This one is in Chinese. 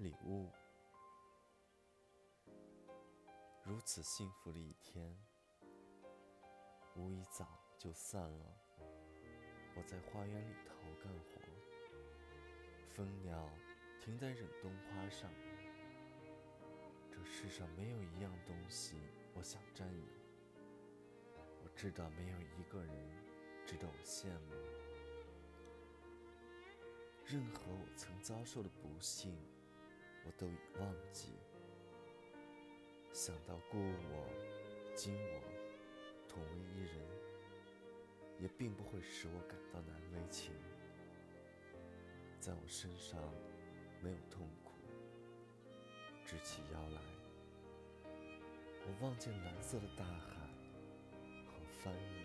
礼物。如此幸福的一天，无一早就散了。我在花园里头干活，蜂鸟停在忍冬花上。这世上没有一样东西我想占有。我知道没有一个人值得我羡慕。任何我曾遭受的不幸，都已忘记。想到故我、今我同为一人，也并不会使我感到难为情。在我身上没有痛苦。直起腰来，我望见蓝色的大海和帆。